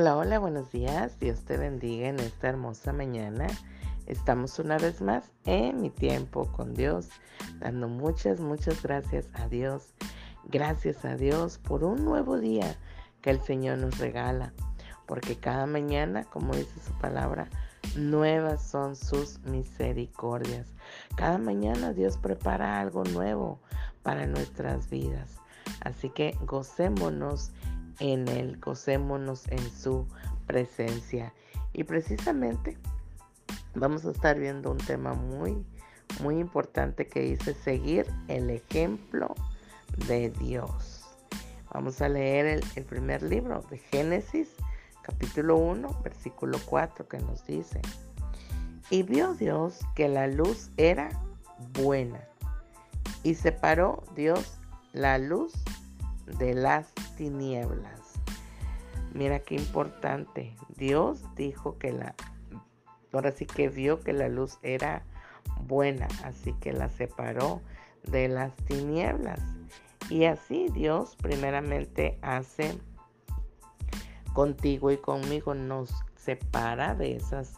Hola, hola, buenos días. Dios te bendiga en esta hermosa mañana. Estamos una vez más en mi tiempo con Dios, dando muchas, muchas gracias a Dios. Gracias a Dios por un nuevo día que el Señor nos regala, porque cada mañana, como dice su palabra, nuevas son sus misericordias. Cada mañana Dios prepara algo nuevo para nuestras vidas. Así que gocémonos en Él, gocémonos en su presencia. Y precisamente vamos a estar viendo un tema muy, muy importante que dice seguir el ejemplo de Dios. Vamos a leer el, primer libro de Génesis, capítulo 1, versículo 4, que nos dice, y vio Dios que la luz era buena, y separó Dios la luz de las tinieblas. Mira qué importante. Dios dijo que la, ahora sí que vio que la luz era buena, así que la separó de las tinieblas. Y así Dios primeramente hace contigo y conmigo, nos separa de esas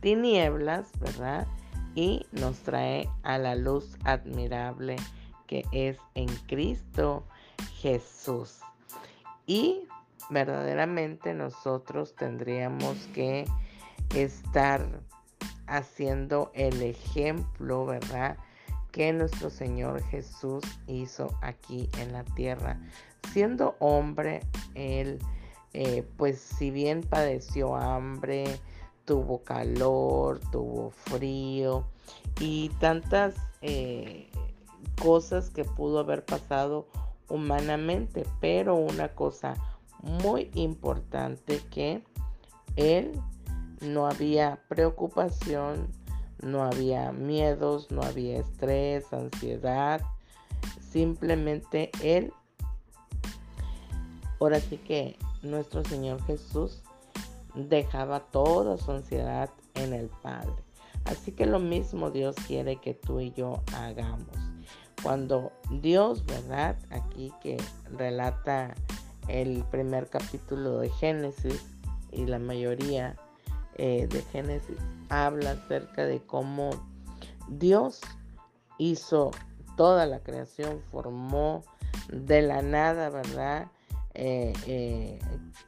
tinieblas, ¿verdad? Y nos trae a la luz admirable que es en Cristo Jesús. Y verdaderamente nosotros tendríamos que estar haciendo el ejemplo, ¿verdad? Que nuestro Señor Jesús hizo aquí en la tierra. Siendo hombre, Él, eh, pues si bien padeció hambre, tuvo calor, tuvo frío y tantas eh, cosas que pudo haber pasado humanamente, pero una cosa muy importante que él no había preocupación, no había miedos, no había estrés, ansiedad, simplemente él, ahora sí que nuestro Señor Jesús dejaba toda su ansiedad en el Padre. Así que lo mismo Dios quiere que tú y yo hagamos. Cuando Dios, ¿verdad? Aquí que relata el primer capítulo de Génesis y la mayoría eh, de Génesis habla acerca de cómo Dios hizo toda la creación, formó de la nada, ¿verdad? Eh, eh,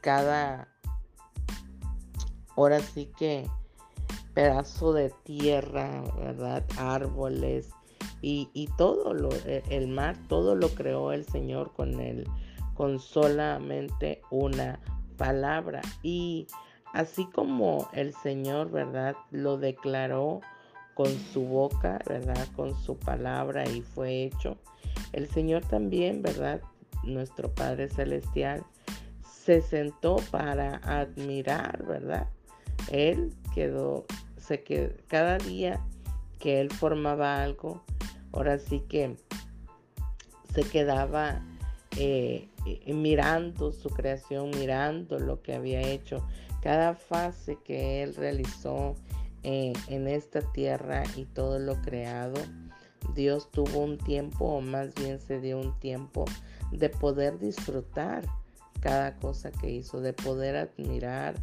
cada, ahora sí que pedazo de tierra, ¿verdad? Árboles y, todo lo, el mar, todo lo creó el Señor con el con solamente una palabra. Y así como el Señor, ¿verdad? Lo declaró con su boca, ¿verdad? Con su palabra y fue hecho. El Señor también, ¿verdad? Nuestro Padre Celestial se sentó para admirar, ¿verdad? Él quedó, se quedó, cada día que él formaba algo, ahora sí que se quedaba eh, mirando su creación, mirando lo que había hecho, cada fase que él realizó eh, en esta tierra y todo lo creado. Dios tuvo un tiempo, o más bien se dio un tiempo de poder disfrutar cada cosa que hizo, de poder admirar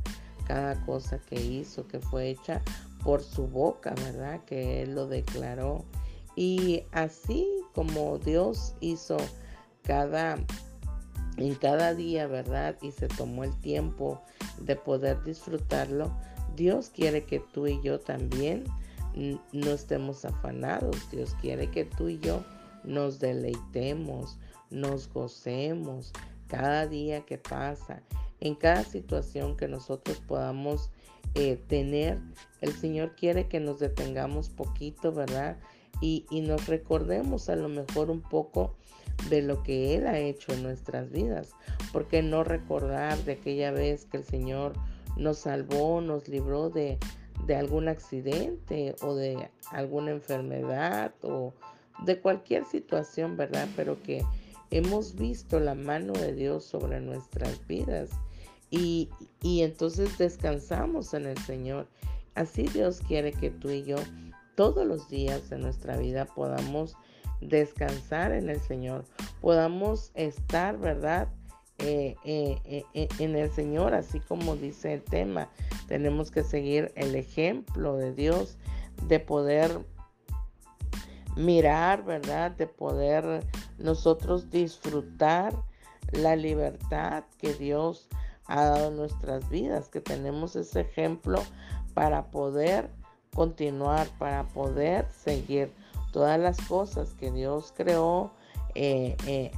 cada cosa que hizo, que fue hecha por su boca, ¿verdad? Que Él lo declaró. Y así como Dios hizo cada en cada día, ¿verdad? Y se tomó el tiempo de poder disfrutarlo. Dios quiere que tú y yo también no estemos afanados. Dios quiere que tú y yo nos deleitemos, nos gocemos cada día que pasa, en cada situación que nosotros podamos eh, tener. El Señor quiere que nos detengamos poquito, ¿verdad? Y, nos recordemos a lo mejor un poco de lo que Él ha hecho en nuestras vidas. porque no recordar de aquella vez que el Señor nos salvó, nos libró de, de algún accidente o de alguna enfermedad o de cualquier situación, ¿verdad? Pero que hemos visto la mano de Dios sobre nuestras vidas y, y entonces descansamos en el Señor. Así Dios quiere que tú y yo todos los días de nuestra vida podamos descansar en el Señor, podamos estar, ¿verdad? eh, eh, eh, en el Señor, así como dice el tema. Tenemos que seguir el ejemplo de Dios, de poder mirar, ¿verdad? De poder nosotros disfrutar la libertad que Dios ha dado en nuestras vidas, que tenemos ese ejemplo para poder continuar, para poder seguir todas las cosas que Dios creó eh, eh,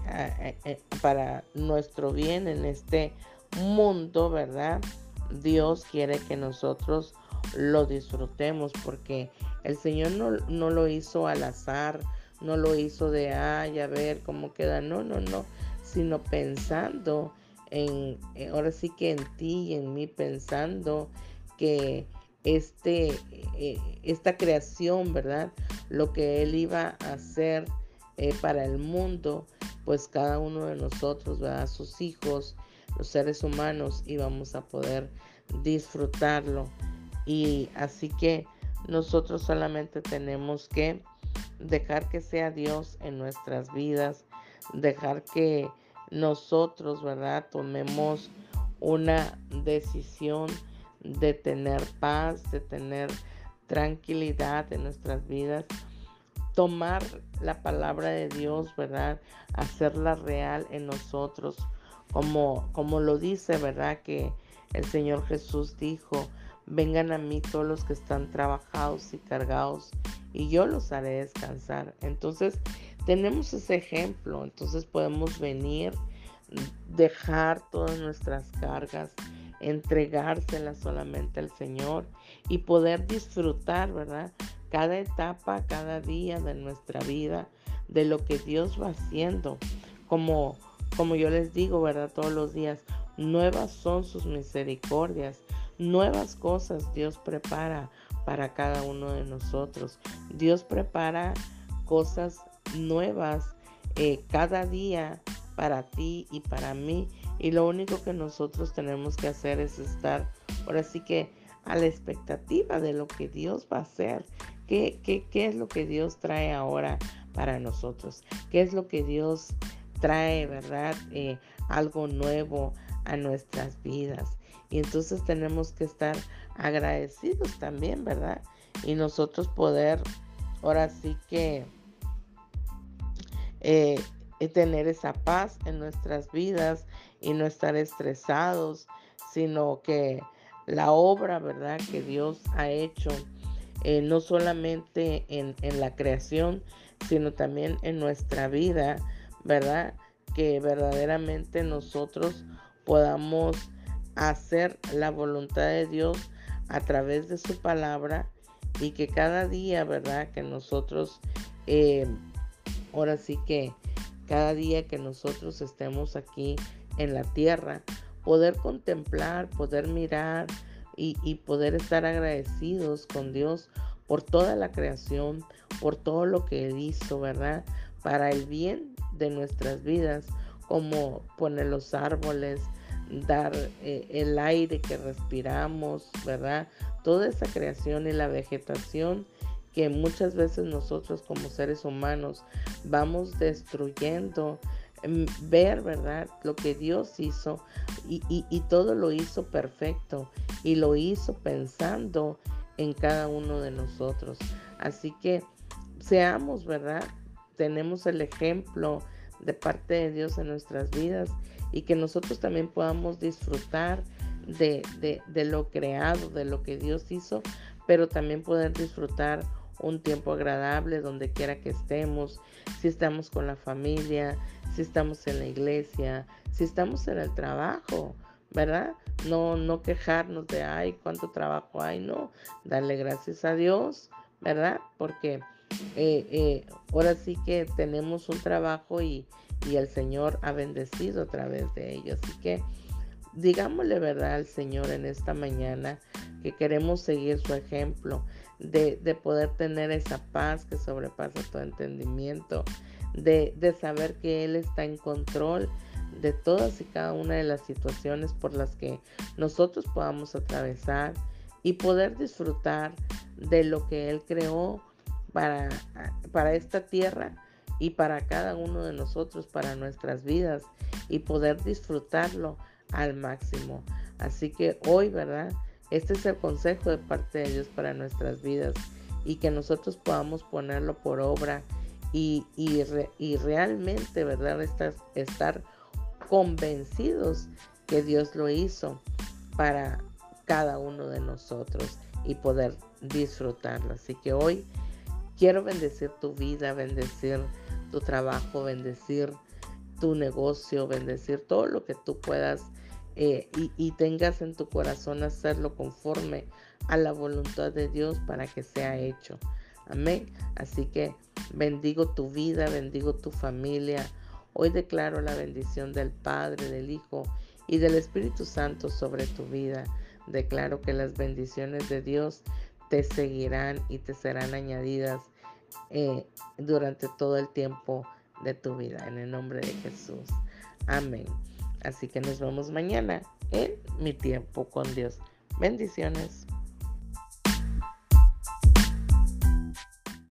eh, para nuestro bien en este mundo, ¿verdad? Dios quiere que nosotros lo disfrutemos porque el Señor no, no lo hizo al azar, no lo hizo de, ay, a ver cómo queda, no, no, no, sino pensando en, ahora sí que en ti y en mí, pensando que este, esta creación, ¿verdad? Lo que Él iba a hacer eh, para el mundo, pues cada uno de nosotros, ¿verdad? sus hijos, los seres humanos, íbamos a poder disfrutarlo. Y así que nosotros solamente tenemos que dejar que sea Dios en nuestras vidas, dejar que nosotros, ¿verdad? Tomemos una decisión de tener paz, de tener tranquilidad en nuestras vidas tomar la palabra de Dios, ¿verdad? Hacerla real en nosotros, como, como lo dice, ¿verdad? Que el Señor Jesús dijo, vengan a mí todos los que están trabajados y cargados y yo los haré descansar. Entonces, tenemos ese ejemplo, entonces podemos venir, dejar todas nuestras cargas, entregárselas solamente al Señor y poder disfrutar, ¿verdad? cada etapa, cada día de nuestra vida, de lo que Dios va haciendo. Como, como yo les digo, ¿verdad? Todos los días, nuevas son sus misericordias, nuevas cosas Dios prepara para cada uno de nosotros. Dios prepara cosas nuevas eh, cada día para ti y para mí. Y lo único que nosotros tenemos que hacer es estar, ahora sí que a la expectativa de lo que Dios va a hacer ¿Qué, es lo que Dios trae ahora para nosotros? ¿Qué es lo que Dios trae, verdad? Eh, algo nuevo a nuestras vidas. Y entonces tenemos que estar agradecidos también, ¿verdad? Y nosotros poder, ahora sí que, eh, tener esa paz en nuestras vidas y no estar estresados, sino que la obra, ¿verdad? Que Dios ha hecho eh, no solamente en, la creación, sino también en nuestra vida, ¿verdad? Que verdaderamente nosotros podamos hacer la voluntad de Dios a través de su palabra y que cada día, ¿verdad? Que nosotros, eh, ahora sí que cada día que nosotros estemos aquí en la tierra, poder contemplar, poder mirar, y, poder estar agradecidos con Dios por toda la creación, por todo lo que Él hizo, ¿verdad? Para el bien de nuestras vidas, como poner los árboles, dar eh, el aire que respiramos, ¿verdad? Toda esa creación y la vegetación que muchas veces nosotros como seres humanos vamos destruyendo ver, ¿verdad? Lo que Dios hizo y, y, todo lo hizo perfecto y lo hizo pensando en cada uno de nosotros. Así que seamos, ¿verdad? Tenemos el ejemplo de parte de Dios en nuestras vidas y que nosotros también podamos disfrutar de, de, de lo creado, de lo que Dios hizo, pero también poder disfrutar un tiempo agradable donde quiera que estemos, si estamos con la familia, si estamos en la iglesia, si estamos en el trabajo, ¿verdad? No, no quejarnos de, ay, cuánto trabajo hay, no, darle gracias a Dios, ¿verdad? Porque eh, eh, ahora sí que tenemos un trabajo y, y el Señor ha bendecido a través de ello. Así que digámosle verdad al Señor en esta mañana que queremos seguir su ejemplo de, de poder tener esa paz que sobrepasa todo entendimiento de, saber que Él está en control de todas y cada una de las situaciones por las que nosotros podamos atravesar y poder disfrutar de lo que Él creó para, para esta tierra y para cada uno de nosotros, para nuestras vidas y poder disfrutarlo al máximo. Así que hoy, ¿verdad? Este es el consejo de parte de Dios para nuestras vidas y que nosotros podamos ponerlo por obra y, y, realmente, ¿verdad? Estar, estar convencidos que Dios lo hizo para cada uno de nosotros y poder disfrutarlo. Así que hoy quiero bendecir tu vida, bendecir tu trabajo, bendecir tu negocio, bendecir todo lo que tú puedas eh, y, tengas en tu corazón hacerlo conforme a la voluntad de Dios para que sea hecho. Amén. Así que bendigo tu vida, bendigo tu familia. Hoy declaro la bendición del Padre, del Hijo y del Espíritu Santo sobre tu vida. Declaro que las bendiciones de Dios te seguirán y te serán añadidas eh, durante todo el tiempo de tu vida. En el nombre de Jesús. Amén. Así que nos vemos mañana en mi tiempo con Dios. Bendiciones.